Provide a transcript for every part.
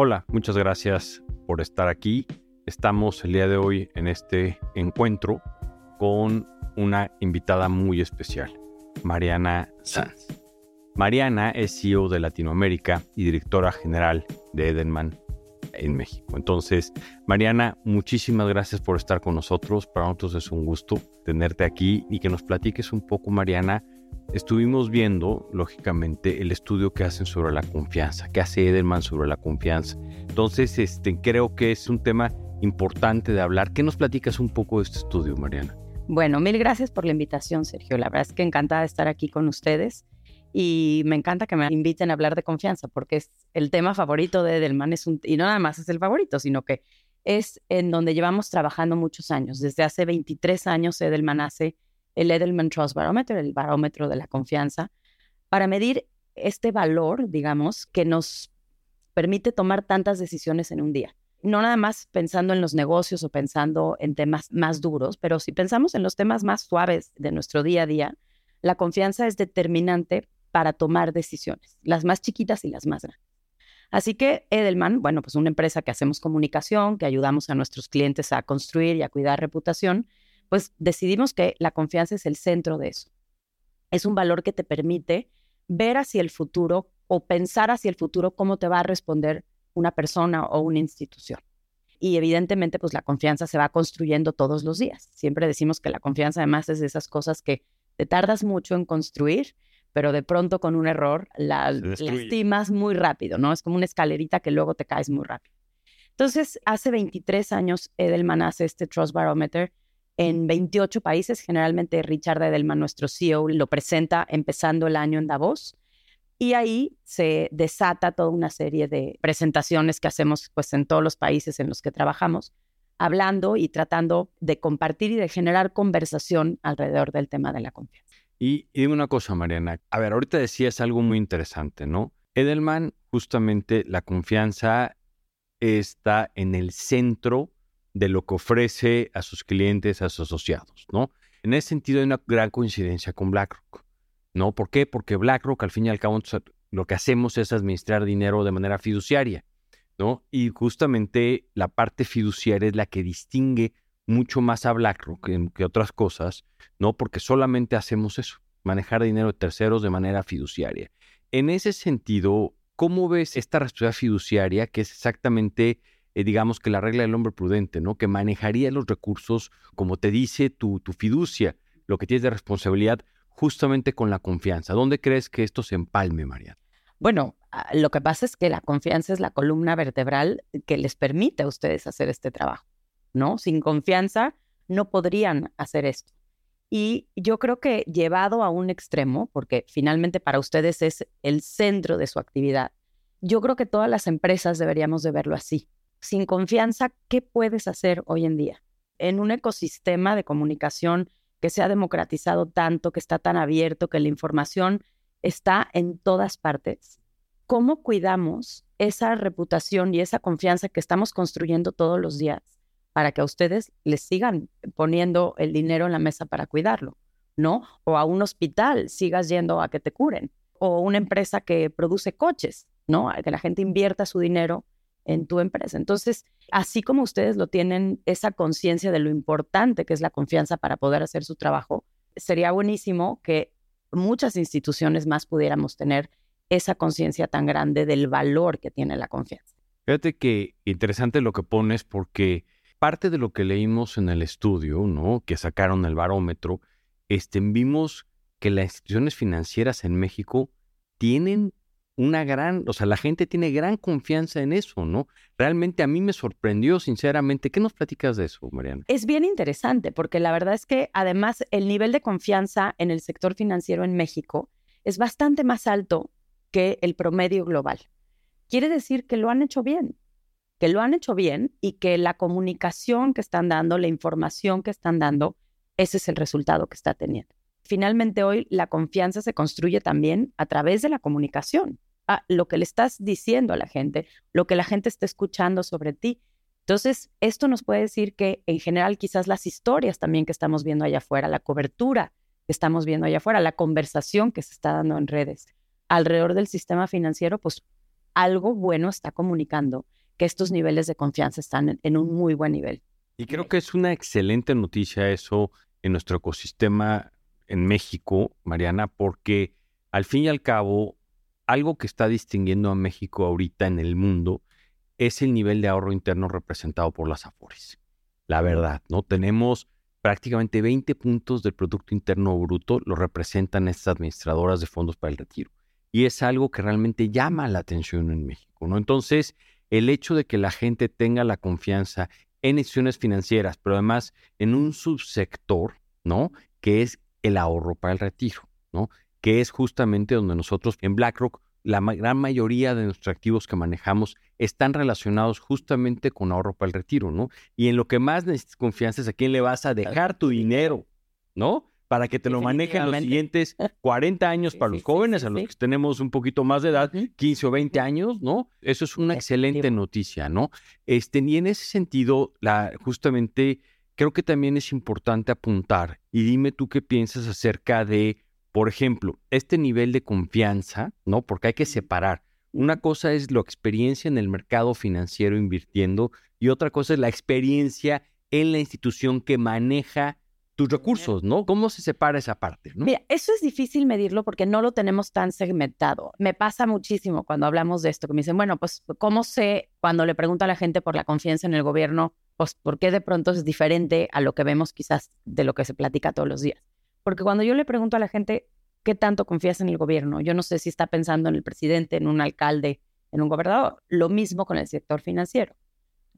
Hola, muchas gracias por estar aquí. Estamos el día de hoy en este encuentro con una invitada muy especial, Mariana Sanz. Mariana es CEO de Latinoamérica y directora general de Edelman en México. Entonces, Mariana, muchísimas gracias por estar con nosotros. Para nosotros es un gusto tenerte aquí y que nos platiques un poco, Mariana, estuvimos viendo, lógicamente, el estudio que hacen sobre la confianza, que hace Edelman sobre la confianza. Entonces, este, creo que es un tema importante de hablar. ¿Qué nos platicas un poco de este estudio, Mariana? Bueno, mil gracias por la invitación, Sergio. La verdad es que encantada de estar aquí con ustedes y me encanta que me inviten a hablar de confianza porque es el tema favorito de Edelman es un, y no nada más es el favorito, sino que es en donde llevamos trabajando muchos años. Desde hace 23 años Edelman hace el Edelman Trust Barometer, el barómetro de la confianza, para medir este valor, digamos, que nos permite tomar tantas decisiones en un día. No nada más pensando en los negocios o pensando en temas más duros, pero si pensamos en los temas más suaves de nuestro día a día, la confianza es determinante para tomar decisiones, las más chiquitas y las más grandes. Así que Edelman, bueno, pues una empresa que hacemos comunicación, que ayudamos a nuestros clientes a construir y a cuidar reputación, pues decidimos que la confianza es el centro de eso. Es un valor que te permite ver hacia el futuro o pensar hacia el futuro cómo te va a responder una persona o una institución. Y evidentemente, pues la confianza se va construyendo todos los días. Siempre decimos que la confianza además es de esas cosas que te tardas mucho en construir, pero de pronto con un error la lastimas muy rápido, ¿no? Es como una escalerita que luego te caes muy rápido. Entonces, hace 23 años Edelman hace este Trust Barometer en 28 países. Generalmente Richard Edelman, nuestro CEO, lo presenta empezando el año en Davos. Y ahí se desata toda una serie de presentaciones que hacemos pues, en todos los países en los que trabajamos, hablando y tratando de compartir y de generar conversación alrededor del tema de la confianza. Y, y dime una cosa, Mariana. A ver, ahorita decías algo muy interesante, ¿no? Edelman, justamente la confianza está en el centro de lo que ofrece a sus clientes, a sus asociados, ¿no? En ese sentido hay una gran coincidencia con BlackRock, ¿no? ¿Por qué? Porque BlackRock al fin y al cabo lo que hacemos es administrar dinero de manera fiduciaria, ¿no? Y justamente la parte fiduciaria es la que distingue mucho más a BlackRock que, otras cosas, ¿no? Porque solamente hacemos eso, manejar dinero de terceros de manera fiduciaria. En ese sentido, ¿cómo ves esta responsabilidad fiduciaria que es exactamente eh, digamos que la regla del hombre prudente, ¿no? Que manejaría los recursos como te dice tu, tu fiducia, lo que tienes de responsabilidad justamente con la confianza. ¿Dónde crees que esto se empalme, María? Bueno, ah, lo que pasa es que la confianza es la columna vertebral que les permite a ustedes hacer este trabajo, ¿no? Sin confianza no podrían hacer esto. Y yo creo que llevado a un extremo, porque finalmente para ustedes es el centro de su actividad, yo creo que todas las empresas deberíamos de verlo así sin confianza, ¿qué puedes hacer hoy en día? En un ecosistema de comunicación que se ha democratizado tanto, que está tan abierto, que la información está en todas partes, ¿cómo cuidamos esa reputación y esa confianza que estamos construyendo todos los días para que a ustedes les sigan poniendo el dinero en la mesa para cuidarlo? ¿No? O a un hospital sigas yendo a que te curen. O una empresa que produce coches, ¿no? A que la gente invierta su dinero en tu empresa. Entonces, así como ustedes lo tienen, esa conciencia de lo importante que es la confianza para poder hacer su trabajo, sería buenísimo que muchas instituciones más pudiéramos tener esa conciencia tan grande del valor que tiene la confianza. Fíjate que interesante lo que pones porque parte de lo que leímos en el estudio, ¿no? Que sacaron el barómetro, este, vimos que las instituciones financieras en México tienen una gran, o sea, la gente tiene gran confianza en eso, ¿no? Realmente a mí me sorprendió, sinceramente. ¿Qué nos platicas de eso, Mariana? Es bien interesante porque la verdad es que además el nivel de confianza en el sector financiero en México es bastante más alto que el promedio global. Quiere decir que lo han hecho bien, que lo han hecho bien y que la comunicación que están dando, la información que están dando, ese es el resultado que está teniendo. Finalmente hoy la confianza se construye también a través de la comunicación a lo que le estás diciendo a la gente, lo que la gente está escuchando sobre ti. Entonces, esto nos puede decir que en general quizás las historias también que estamos viendo allá afuera, la cobertura que estamos viendo allá afuera, la conversación que se está dando en redes alrededor del sistema financiero, pues algo bueno está comunicando que estos niveles de confianza están en, un muy buen nivel. Y creo que es una excelente noticia eso en nuestro ecosistema en México, Mariana, porque al fin y al cabo, algo que está distinguiendo a México ahorita en el mundo es el nivel de ahorro interno representado por las AFORES. La verdad, ¿no? Tenemos prácticamente 20 puntos del Producto Interno Bruto, lo representan estas administradoras de fondos para el retiro. Y es algo que realmente llama la atención en México, ¿no? Entonces, el hecho de que la gente tenga la confianza en instituciones financieras, pero además en un subsector, ¿no? Que es el ahorro para el retiro, ¿no? Que es justamente donde nosotros en BlackRock, la gran mayoría de nuestros activos que manejamos están relacionados justamente con ahorro para el retiro, ¿no? Y en lo que más necesitas confianza es a quién le vas a dejar tu dinero, ¿no? para que te lo manejen los siguientes 40 años para los jóvenes, a los que tenemos un poquito más de edad, 15 o 20 años, ¿no? Eso es una excelente noticia, ¿no? Este, y en ese sentido, la, justamente creo que también es importante apuntar, y dime tú qué piensas acerca de, por ejemplo, este nivel de confianza, ¿no? Porque hay que separar. Una cosa es la experiencia en el mercado financiero invirtiendo y otra cosa es la experiencia en la institución que maneja tus recursos, ¿no? ¿Cómo se separa esa parte? ¿no? Mira, eso es difícil medirlo porque no lo tenemos tan segmentado. Me pasa muchísimo cuando hablamos de esto, que me dicen, bueno, pues, ¿cómo sé cuando le pregunto a la gente por la confianza en el gobierno, pues, por qué de pronto es diferente a lo que vemos quizás de lo que se platica todos los días? Porque cuando yo le pregunto a la gente, ¿qué tanto confías en el gobierno? Yo no sé si está pensando en el presidente, en un alcalde, en un gobernador. Lo mismo con el sector financiero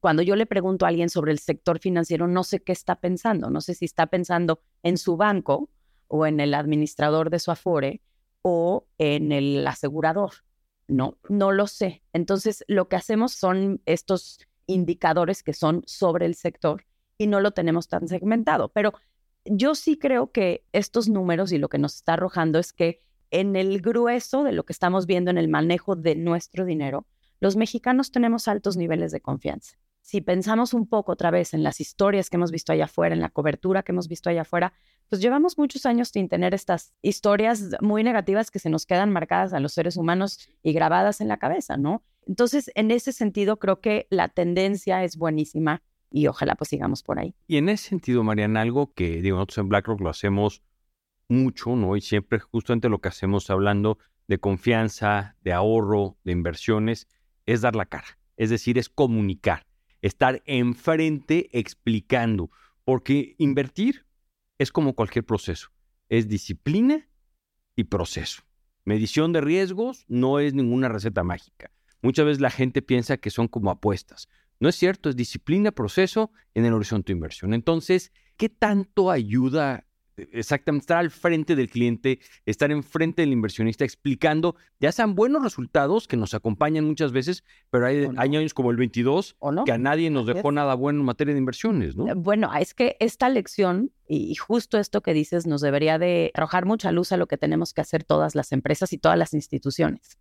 cuando yo le pregunto a alguien sobre el sector financiero, no sé qué está pensando, no sé si está pensando en su banco o en el administrador de su afore o en el asegurador. No, no lo sé. Entonces, lo que hacemos son estos indicadores que son sobre el sector y no lo tenemos tan segmentado. Pero yo sí creo que estos números y lo que nos está arrojando es que en el grueso de lo que estamos viendo en el manejo de nuestro dinero, los mexicanos tenemos altos niveles de confianza si pensamos un poco otra vez en las historias que hemos visto allá afuera, en la cobertura que hemos visto allá afuera, pues llevamos muchos años sin tener estas historias muy negativas que se nos quedan marcadas a los seres humanos y grabadas en la cabeza, ¿no? Entonces, en ese sentido, creo que la tendencia es buenísima y ojalá pues sigamos por ahí. Y en ese sentido, Mariana, algo que digo, nosotros en BlackRock lo hacemos mucho, ¿no? Y siempre justamente lo que hacemos hablando de confianza, de ahorro, de inversiones, es dar la cara, es decir, es comunicar estar enfrente explicando, porque invertir es como cualquier proceso, es disciplina y proceso. Medición de riesgos no es ninguna receta mágica. Muchas veces la gente piensa que son como apuestas. No es cierto, es disciplina, proceso en el horizonte de inversión. Entonces, ¿qué tanto ayuda exactamente estar al frente del cliente, estar enfrente del inversionista explicando, ya sean buenos resultados que nos acompañan muchas veces, pero hay, años como el 22 que a nadie nos dejó nada bueno en materia de inversiones, ¿no? Eh, bueno, es que esta lección y justo esto que dices nos debería de arrojar mucha luz a lo que tenemos que hacer todas las empresas y todas las instituciones.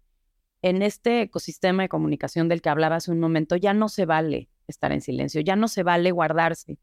En este ecosistema de comunicación del que hablaba hace un momento, ya no se vale estar en silencio, ya no se vale guardarse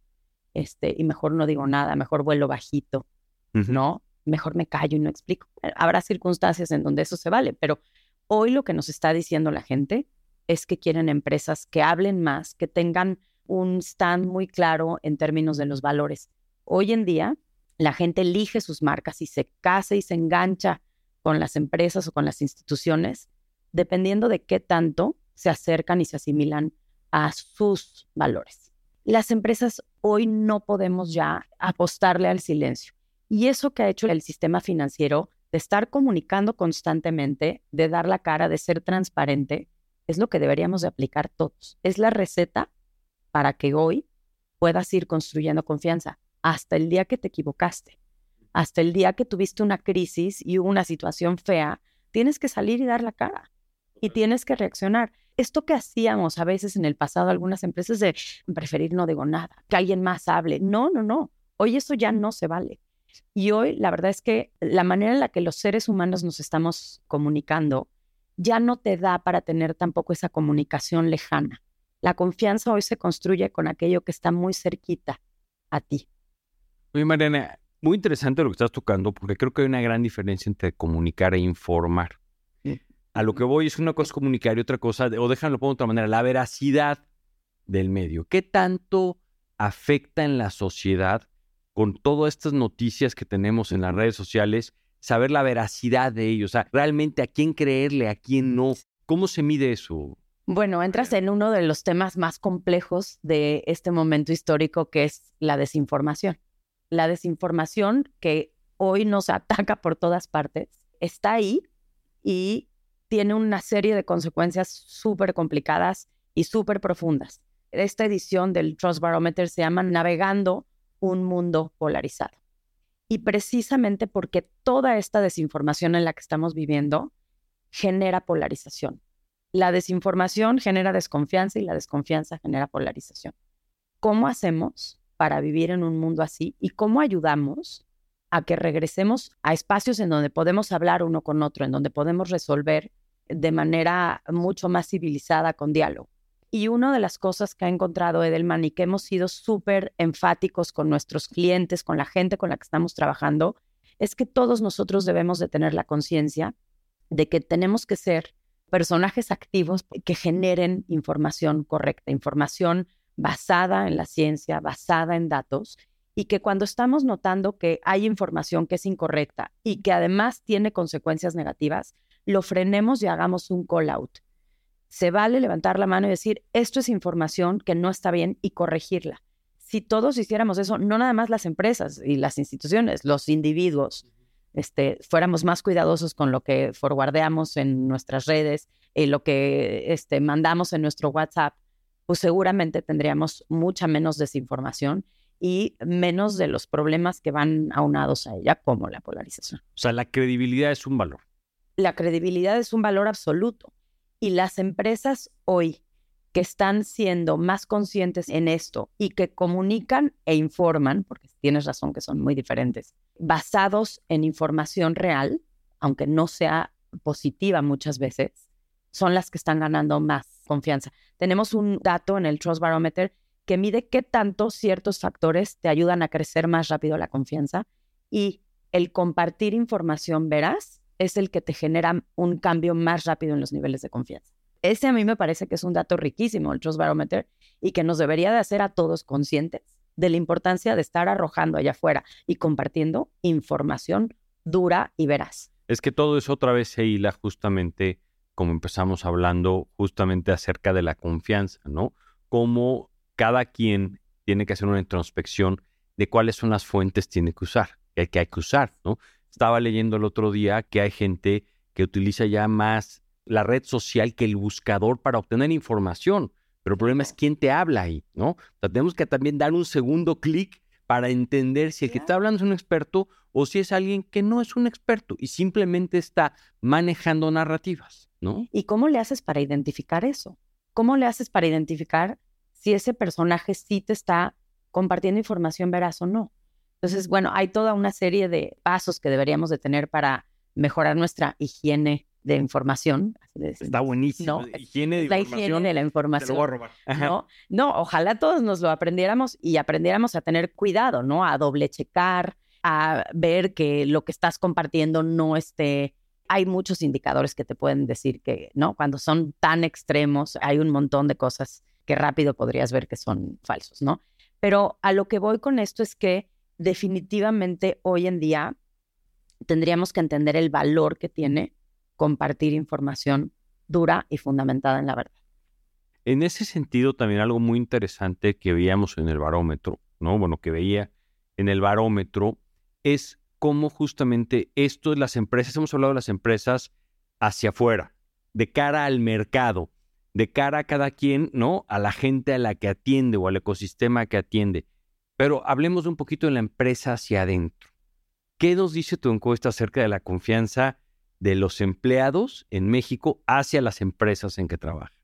este, y mejor no digo nada, mejor vuelo bajito, ¿no? Mejor me callo y no explico. Eh, habrá circunstancias en donde eso se vale, pero hoy lo que nos está diciendo la gente es que quieren empresas que hablen más, que tengan un stand muy claro en términos de los valores. Hoy en día, la gente elige sus marcas y se casa y se engancha con las empresas o con las instituciones, dependiendo de qué tanto se acercan y se asimilan a sus valores. Las empresas hoy no podemos ya apostarle al silencio. Y eso que ha hecho el sistema financiero de estar comunicando constantemente, de dar la cara, de ser transparente, es lo que deberíamos de aplicar todos. Es la receta para que hoy puedas ir construyendo confianza hasta el día que te equivocaste, hasta el día que tuviste una crisis y una situación fea, tienes que salir y dar la cara y tienes que reaccionar esto que hacíamos a veces en el pasado algunas empresas de preferir no digo nada, que alguien más hable. No, no, no. Hoy eso ya no se vale. Y hoy la verdad es que la manera en la que los seres humanos nos estamos comunicando ya no te da para tener tampoco esa comunicación lejana. La confianza hoy se construye con aquello que está muy cerquita a ti. Oye, Mariana, muy interesante lo que estás tocando porque creo que hay una gran diferencia entre comunicar e informar. A lo que voy es una cosa comunicar y otra cosa, o déjalo de otra manera, la veracidad del medio. ¿Qué tanto afecta en la sociedad con todas estas noticias que tenemos en las redes sociales, saber la veracidad de ellos? O sea, realmente a quién creerle, a quién no. ¿Cómo se mide eso? Bueno, entras en uno de los temas más complejos de este momento histórico, que es la desinformación. La desinformación que hoy nos ataca por todas partes, está ahí y tiene una serie de consecuencias súper complicadas y súper profundas. Esta edición del Trust Barometer se llama Navegando un mundo polarizado. Y precisamente porque toda esta desinformación en la que estamos viviendo genera polarización. La desinformación genera desconfianza y la desconfianza genera polarización. ¿Cómo hacemos para vivir en un mundo así y cómo ayudamos a que regresemos a espacios en donde podemos hablar uno con otro, en donde podemos resolver de manera mucho más civilizada con diálogo? Y una de las cosas que ha encontrado Edelman y que hemos sido súper enfáticos con nuestros clientes, con la gente con la que estamos trabajando, es que todos nosotros debemos de tener la conciencia de que tenemos que ser personajes activos que generen información correcta, información basada en la ciencia, basada en datos, y que cuando estamos notando que hay información que es incorrecta y que además tiene consecuencias negativas, lo frenemos y hagamos un call out se vale levantar la mano y decir, esto es información que no está bien y corregirla. Si todos hiciéramos eso, no nada más las empresas y las instituciones, los individuos, este, fuéramos más cuidadosos con lo que forwardeamos en nuestras redes y lo que este, mandamos en nuestro WhatsApp, pues seguramente tendríamos mucha menos desinformación y menos de los problemas que van aunados a ella, como la polarización. O sea, la credibilidad es un valor. La credibilidad es un valor absoluto. Y las empresas hoy que están siendo más conscientes en esto y que comunican e informan, porque tienes razón que son muy diferentes, basados en información real, aunque no sea positiva muchas veces, son las que están ganando más confianza. Tenemos un dato en el Trust Barometer que mide qué tanto ciertos factores te ayudan a crecer más rápido la confianza y el compartir información veraz es el que te genera un cambio más rápido en los niveles de confianza. Ese a mí me parece que es un dato riquísimo, el Trust Barometer, y que nos debería de hacer a todos conscientes de la importancia de estar arrojando allá afuera y compartiendo información dura y veraz. Es que todo eso otra vez se hila justamente como empezamos hablando justamente acerca de la confianza, ¿no? Cómo cada quien tiene que hacer una introspección de cuáles son las fuentes que tiene que usar, que hay que usar, ¿no? Estaba leyendo el otro día que hay gente que utiliza ya más la red social que el buscador para obtener información. Pero el problema es quién te habla ahí, ¿no? O sea, tenemos que también dar un segundo clic para entender si el que está hablando es un experto o si es alguien que no es un experto y simplemente está manejando narrativas, ¿no? ¿Y cómo le haces para identificar eso? ¿Cómo le haces para identificar si ese personaje sí te está compartiendo información veraz o no? Entonces, bueno, hay toda una serie de pasos que deberíamos de tener para mejorar nuestra higiene de información. Está buenísimo. No, higiene de la higiene de la información. ¿no? no, ojalá todos nos lo aprendiéramos y aprendiéramos a tener cuidado, ¿no? A doble checar, a ver que lo que estás compartiendo no esté. Hay muchos indicadores que te pueden decir que, ¿no? Cuando son tan extremos, hay un montón de cosas que rápido podrías ver que son falsos, ¿no? Pero a lo que voy con esto es que definitivamente hoy en día tendríamos que entender el valor que tiene compartir información dura y fundamentada en la verdad. En ese sentido, también algo muy interesante que veíamos en el barómetro, ¿no? Bueno, que veía en el barómetro es cómo justamente esto de las empresas, hemos hablado de las empresas hacia afuera, de cara al mercado, de cara a cada quien, ¿no? A la gente a la que atiende o al ecosistema que atiende. Pero hablemos un poquito de la empresa hacia adentro. ¿Qué nos dice tu encuesta acerca de la confianza de los empleados en México hacia las empresas en que trabajan?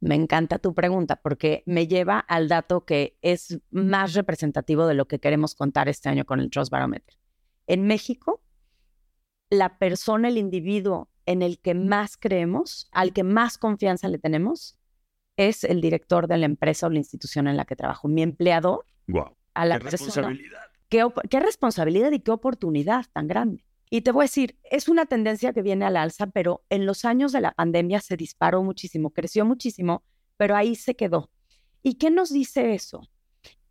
Me encanta tu pregunta porque me lleva al dato que es más representativo de lo que queremos contar este año con el Trust Barometer. En México, la persona, el individuo en el que más creemos, al que más confianza le tenemos, es el director de la empresa o la institución en la que trabajo. Mi empleador Wow. A la qué responsabilidad. Qué, qué responsabilidad y qué oportunidad tan grande. Y te voy a decir, es una tendencia que viene al alza, pero en los años de la pandemia se disparó muchísimo, creció muchísimo, pero ahí se quedó. ¿Y qué nos dice eso?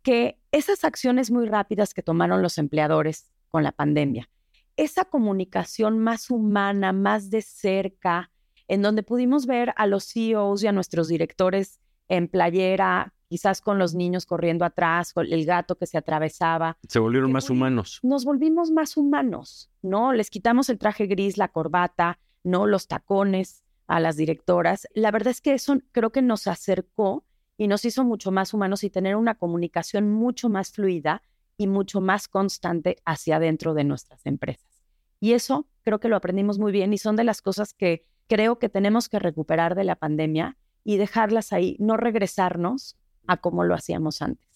Que esas acciones muy rápidas que tomaron los empleadores con la pandemia, esa comunicación más humana, más de cerca, en donde pudimos ver a los CEOs y a nuestros directores en playera, quizás con los niños corriendo atrás, con el gato que se atravesaba. Se volvieron más humanos. Nos volvimos más humanos, ¿no? Les quitamos el traje gris, la corbata, ¿no? Los tacones a las directoras. La verdad es que eso creo que nos acercó y nos hizo mucho más humanos y tener una comunicación mucho más fluida y mucho más constante hacia adentro de nuestras empresas. Y eso creo que lo aprendimos muy bien y son de las cosas que creo que tenemos que recuperar de la pandemia y dejarlas ahí, no regresarnos a como lo hacíamos antes.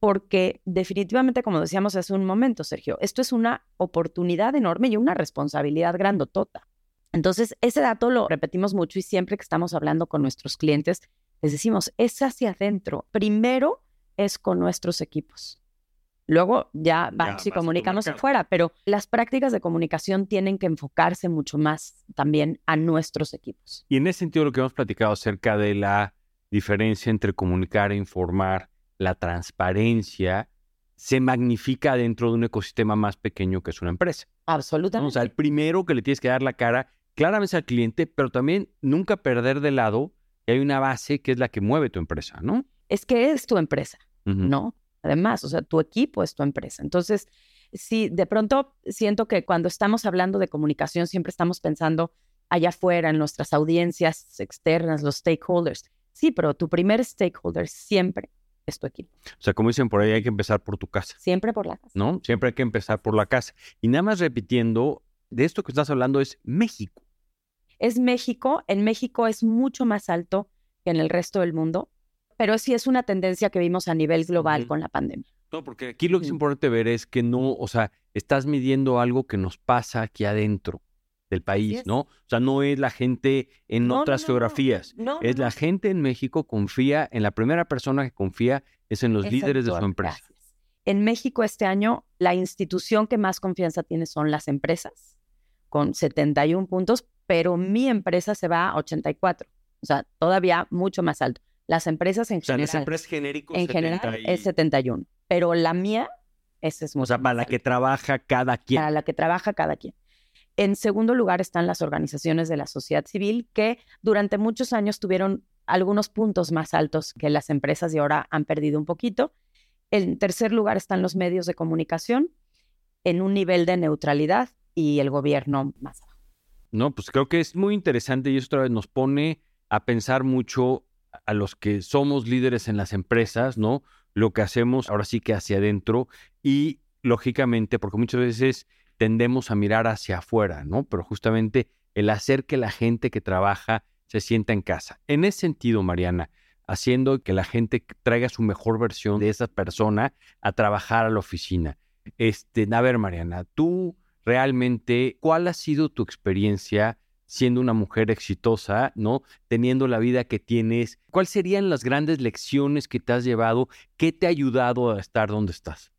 Porque definitivamente, como decíamos hace un momento, Sergio, esto es una oportunidad enorme y una responsabilidad grandotota. Entonces, ese dato lo repetimos mucho y siempre que estamos hablando con nuestros clientes, les decimos, es hacia adentro. Primero es con nuestros equipos. Luego ya vamos y comunicamos afuera, pero las prácticas de comunicación tienen que enfocarse mucho más también a nuestros equipos. Y en ese sentido, lo que hemos platicado acerca de la diferencia entre comunicar e informar, la transparencia, se magnifica dentro de un ecosistema más pequeño que es una empresa. Absolutamente. O sea, el primero que le tienes que dar la cara claramente al cliente, pero también nunca perder de lado que hay una base que es la que mueve tu empresa, ¿no? Es que es tu empresa, ¿no? Además, o sea, tu equipo es tu empresa. Entonces, sí, de pronto siento que cuando estamos hablando de comunicación siempre estamos pensando allá afuera, en nuestras audiencias externas, los stakeholders. Sí, pero tu primer stakeholder siempre es tu equipo. O sea, como dicen por ahí, hay que empezar por tu casa. Siempre por la casa. ¿No? Siempre hay que empezar por la casa. Y nada más repitiendo, de esto que estás hablando es México. Es México. En México es mucho más alto que en el resto del mundo pero sí es una tendencia que vimos a nivel global con la pandemia. No, porque aquí lo que es importante ver es que no, o sea, estás midiendo algo que nos pasa aquí adentro del país, ¿no? O sea, no es la gente en otras geografías, es la gente en México confía, en la primera persona que confía es en los líderes de su empresa. En México este año, la institución que más confianza tiene son las empresas, con 71 puntos, pero mi empresa se va a 84, o sea, todavía mucho más alto. Las empresas en general. las empresas genéricos en general es 71. Pero la mía, esa es mucho O sea, para la que trabaja cada quien. Para la que trabaja cada quien. En segundo lugar están las organizaciones de la sociedad civil que durante muchos años tuvieron algunos puntos más altos que las empresas y ahora han perdido un poquito. En tercer lugar están los medios de comunicación en un nivel de neutralidad y el gobierno más abajo. No, pues creo que es muy interesante y eso otra vez nos pone a pensar mucho a los que somos líderes en las empresas, ¿no? Lo que hacemos ahora sí que hacia adentro y lógicamente, porque muchas veces tendemos a mirar hacia afuera, ¿no? Pero justamente el hacer que la gente que trabaja se sienta en casa. En ese sentido, Mariana, haciendo que la gente traiga su mejor versión de esa persona a trabajar a la oficina. Este, a ver, Mariana, tú realmente, ¿cuál ha sido tu experiencia siendo una mujer exitosa, ¿no? Teniendo la vida que tienes. ¿Cuáles serían las grandes lecciones que te has llevado? ¿Qué te ha ayudado a estar donde estás?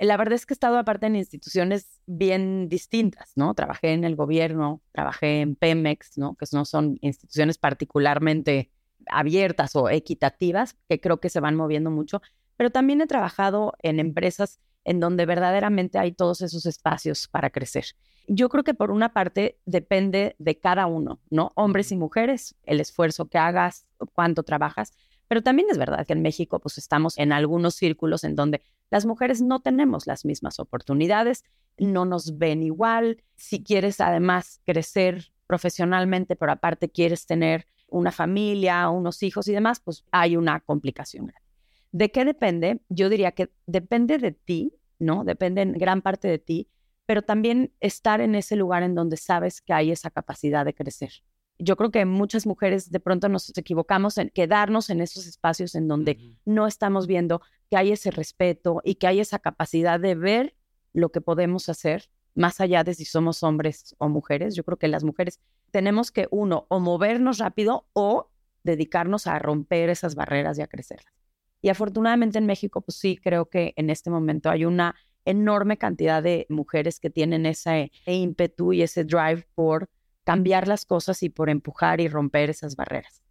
La verdad es que he estado aparte en instituciones bien distintas, ¿no? Trabajé en el gobierno, trabajé en Pemex, ¿no? Que no son instituciones particularmente abiertas o equitativas, que creo que se van moviendo mucho, pero también he trabajado en empresas en donde verdaderamente hay todos esos espacios para crecer yo creo que por una parte depende de cada uno, ¿no? Hombres y mujeres, el esfuerzo que hagas, cuánto trabajas, pero también es verdad que en México pues estamos en algunos círculos en donde las mujeres no tenemos las mismas oportunidades, no nos ven igual. Si quieres además crecer profesionalmente, pero aparte quieres tener una familia, unos hijos y demás, pues hay una complicación ¿De qué depende? Yo diría que depende de ti, ¿no? Depende en gran parte de ti pero también estar en ese lugar en donde sabes que hay esa capacidad de crecer. Yo creo que muchas mujeres de pronto nos equivocamos en quedarnos en esos espacios en donde no estamos viendo que hay ese respeto y que hay esa capacidad de ver lo que podemos hacer más allá de si somos hombres o mujeres. Yo creo que las mujeres tenemos que, uno, o movernos rápido o dedicarnos a romper esas barreras y a crecerlas. Y afortunadamente en México, pues sí, creo que en este momento hay una enorme cantidad de mujeres que tienen ese ímpetu y ese drive por cambiar las cosas y por empujar y romper esas barreras.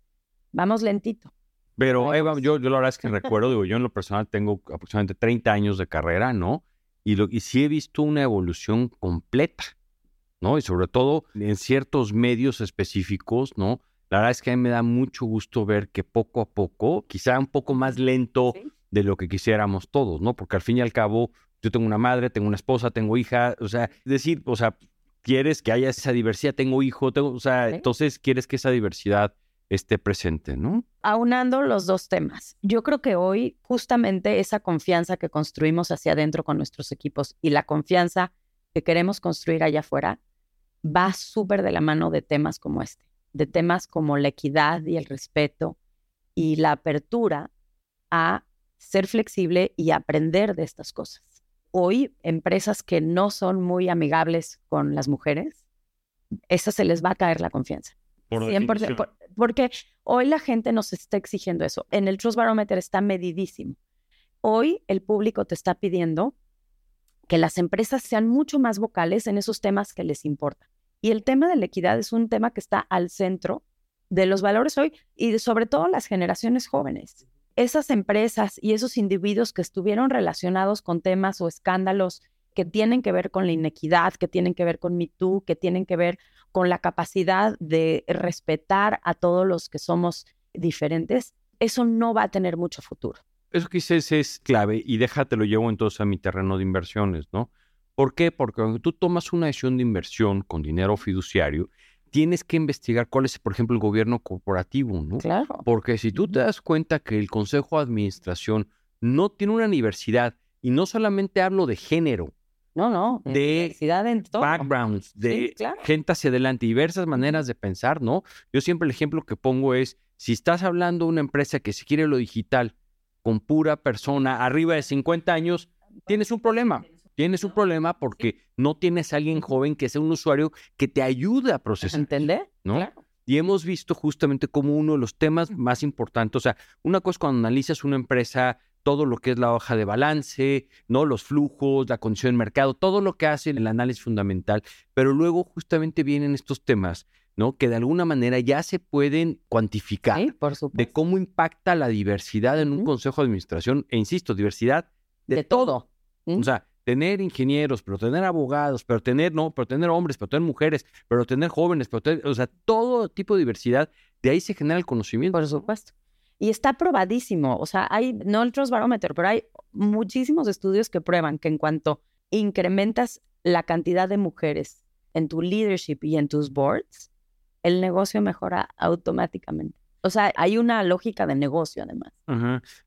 Vamos lentito. Pero Eva, yo, yo la verdad es que recuerdo, digo, yo en lo personal tengo aproximadamente 30 años de carrera, ¿no? Y, lo, y sí he visto una evolución completa, ¿no? Y sobre todo en ciertos medios específicos, ¿no? La verdad es que a mí me da mucho gusto ver que poco a poco, quizá un poco más lento de lo que quisiéramos todos, ¿no? Porque al fin y al cabo, yo tengo una madre, tengo una esposa, tengo hija, o sea, decir, o sea, quieres que haya esa diversidad, tengo hijo, tengo, o sea, entonces quieres que esa diversidad esté presente, ¿no? Aunando los dos temas. Yo creo que hoy justamente esa confianza que construimos hacia adentro con nuestros equipos y la confianza que queremos construir allá afuera va súper de la mano de temas como este, de temas como la equidad y el respeto y la apertura a ser flexible y aprender de estas cosas. Hoy, empresas que no son muy amigables con las mujeres, esas se les va a caer la confianza. Por 100%, porque hoy la gente nos está exigiendo eso. En el Trust Barometer está medidísimo. Hoy el público te está pidiendo que las empresas sean mucho más vocales en esos temas que les importan. Y el tema de la equidad es un tema que está al centro de los valores hoy y sobre todo las generaciones jóvenes. Esas empresas y esos individuos que estuvieron relacionados con temas o escándalos que tienen que ver con la inequidad, que tienen que ver con MeToo, que tienen que ver con la capacidad de respetar a todos los que somos diferentes, eso no va a tener mucho futuro. Eso que es clave y déjate lo llevo entonces a mi terreno de inversiones, ¿no? ¿Por qué? Porque cuando tú tomas una decisión de inversión con dinero fiduciario, tienes que investigar cuál es, por ejemplo, el gobierno corporativo, ¿no? Claro. Porque si tú te das cuenta que el Consejo de Administración no tiene una universidad, y no solamente hablo de género, no, no, de en todo. backgrounds, de gente hacia adelante, diversas maneras de pensar, ¿no? Yo siempre el ejemplo que pongo es, si estás hablando de una empresa que se quiere lo digital con pura persona arriba de 50 años, tienes un problema. Tienes un problema porque no tienes a alguien joven que sea un usuario que te ayude a procesar. ¿Entender? ¿No? Claro. Y hemos visto justamente como uno de los temas más importantes, o sea, una cosa cuando analizas una empresa todo lo que es la hoja de balance, ¿no? Los flujos, la condición del mercado, todo lo que hace el análisis fundamental, pero luego justamente vienen estos temas, ¿no? Que de alguna manera ya se pueden cuantificar de cómo impacta la diversidad en un consejo de administración, e insisto, diversidad de, todo. O sea, tener ingenieros, pero tener abogados, pero tener, no, pero tener hombres, pero tener mujeres, pero tener jóvenes, pero tener, o sea, todo tipo de diversidad, de ahí se genera el conocimiento. Por supuesto. Y está probadísimo, o sea, hay, no el Trust Barometer, pero hay muchísimos estudios que prueban que en cuanto incrementas la cantidad de mujeres en tu leadership y en tus boards, el negocio mejora automáticamente. O sea, hay una lógica de negocio además.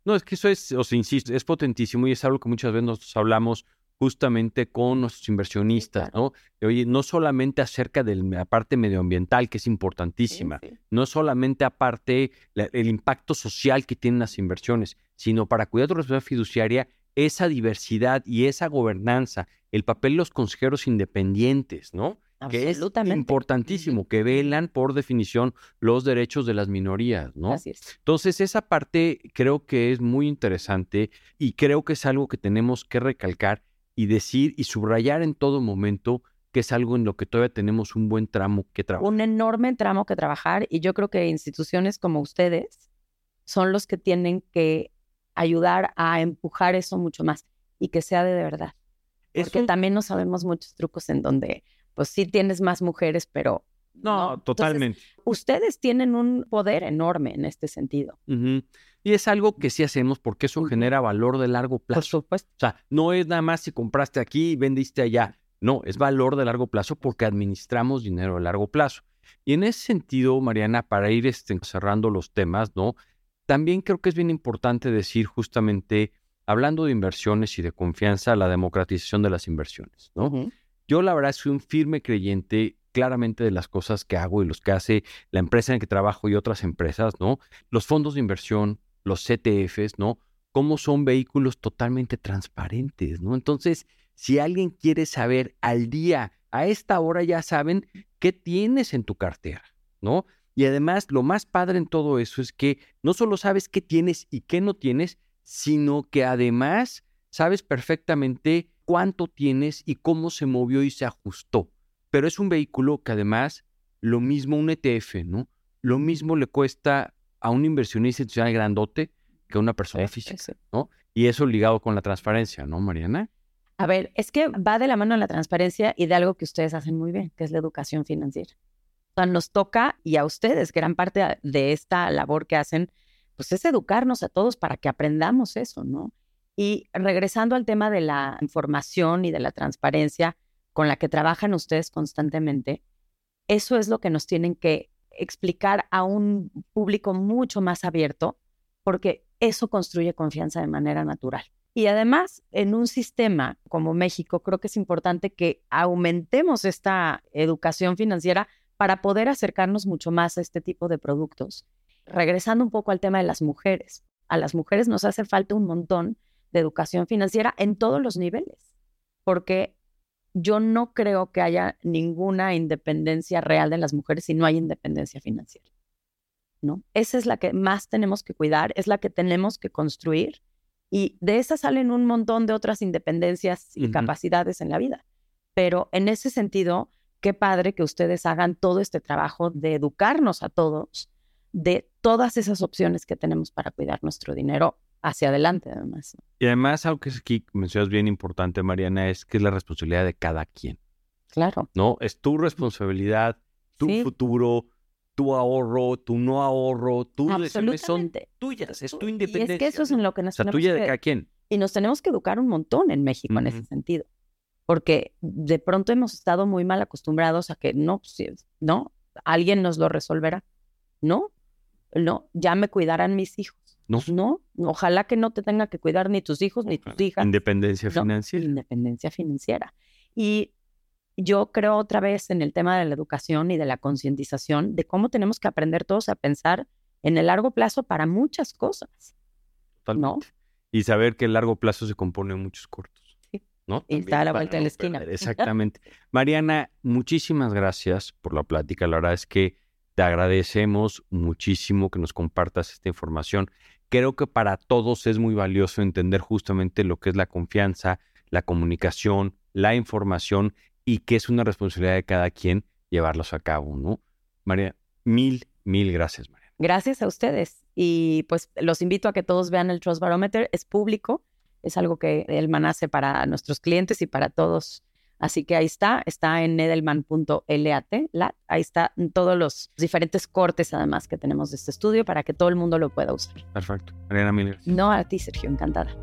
No, es que eso es, o sea, insisto, es potentísimo y es algo que muchas veces nosotros hablamos justamente con nuestros inversionistas, ¿no? Oye, no solamente acerca de la parte medioambiental, que es importantísima, no solamente aparte el impacto social que tienen las inversiones, sino para cuidar tu responsabilidad fiduciaria, esa diversidad y esa gobernanza, el papel de los consejeros independientes, ¿no? Que es importantísimo, que velan por definición los derechos de las minorías, ¿no? Así es. Entonces, esa parte creo que es muy interesante y creo que es algo que tenemos que recalcar y decir y subrayar en todo momento que es algo en lo que todavía tenemos un buen tramo que trabajar. Un enorme tramo que trabajar y yo creo que instituciones como ustedes son los que tienen que ayudar a empujar eso mucho más y que sea de, verdad. Porque también no sabemos muchos trucos en donde, pues sí tienes más mujeres, pero... No, totalmente. ustedes tienen un poder enorme en este sentido. Y es algo que sí hacemos porque eso genera valor de largo plazo. Por. O sea, no es nada más si compraste aquí y vendiste allá. No, es valor de largo plazo porque administramos dinero de largo plazo. Y en ese sentido, Mariana, para ir este, cerrando los temas, ¿no? También creo que es bien importante decir justamente, hablando de inversiones y de confianza, la democratización de las inversiones, ¿no? Yo la verdad soy un firme creyente claramente de las cosas que hago y los que hace la empresa en la que trabajo y otras empresas, ¿no? Los fondos de inversión, los CTFs, ¿no? Cómo son vehículos totalmente transparentes, ¿no? Entonces, si alguien quiere saber al día, a esta hora ya saben qué tienes en tu cartera, ¿no? Y además, lo más padre en todo eso es que no solo sabes qué tienes y qué no tienes, sino que además sabes perfectamente cuánto tienes y cómo se movió y se ajustó. Pero es un vehículo que además, lo mismo un ETF, ¿no? Lo mismo le cuesta a un inversionista institucional grandote que a una persona física, ¿no? Y eso ligado con la transparencia, ¿no, Mariana? A ver, es que va de la mano la transparencia y de algo que ustedes hacen muy bien, que es la educación financiera. O sea, nos toca, y a ustedes, gran parte de esta labor que hacen, pues es educarnos a todos para que aprendamos eso, ¿no? Y regresando al tema de la información y de la transparencia con la que trabajan ustedes constantemente, eso es lo que nos tienen que explicar a un público mucho más abierto, porque eso construye confianza de manera natural. Y además, en un sistema como México, creo que es importante que aumentemos esta educación financiera para poder acercarnos mucho más a este tipo de productos. Regresando un poco al tema de las mujeres, a las mujeres nos hace falta un montón de educación financiera en todos los niveles, porque yo no creo que haya ninguna independencia real de las mujeres si no hay independencia financiera. ¿no? Esa es la que más tenemos que cuidar, es la que tenemos que construir y de esa salen un montón de otras independencias y capacidades en la vida. Pero en ese sentido, qué padre que ustedes hagan todo este trabajo de educarnos a todos de todas esas opciones que tenemos para cuidar nuestro dinero hacia adelante, además. Y además, algo que es aquí mencionas bien importante, Mariana, es que es la responsabilidad de cada quien. Claro. ¿No? Es tu responsabilidad, tu futuro, tu ahorro, tu no ahorro, tu son tuyas, es tu independencia. Y es que eso es en lo que nos o sea, tuya de cada quien. Y nos tenemos que educar un montón en México en ese sentido. Porque de pronto hemos estado muy mal acostumbrados a que no, pues, no, alguien nos lo resolverá. No, no, ya me cuidarán mis hijos. No. No, ojalá que no te tenga que cuidar ni tus hijos ni tus hijas. Independencia financiera. Independencia financiera. Y yo creo otra vez en el tema de la educación y de la concientización de cómo tenemos que aprender todos a pensar en el largo plazo para muchas cosas. Totalmente. Y saber que el largo plazo se compone de muchos cortos. Sí. ¿no? y está a la vuelta de la esquina. Exactamente. Mariana, muchísimas gracias por la plática. La verdad es que te agradecemos muchísimo que nos compartas esta información. Creo que para todos es muy valioso entender justamente lo que es la confianza, la comunicación, la información y que es una responsabilidad de cada quien llevarlos a cabo, ¿no? María, mil, mil gracias, María. Gracias a ustedes. Y pues los invito a que todos vean el Trust Barometer. Es público, es algo que Edelman hace para nuestros clientes y para todos. Así que ahí está, está en edelman.lat, ahí está todos los diferentes cortes además que tenemos de este estudio para que todo el mundo lo pueda usar. Perfecto. Mariana Miller. No a ti, Sergio, encantada.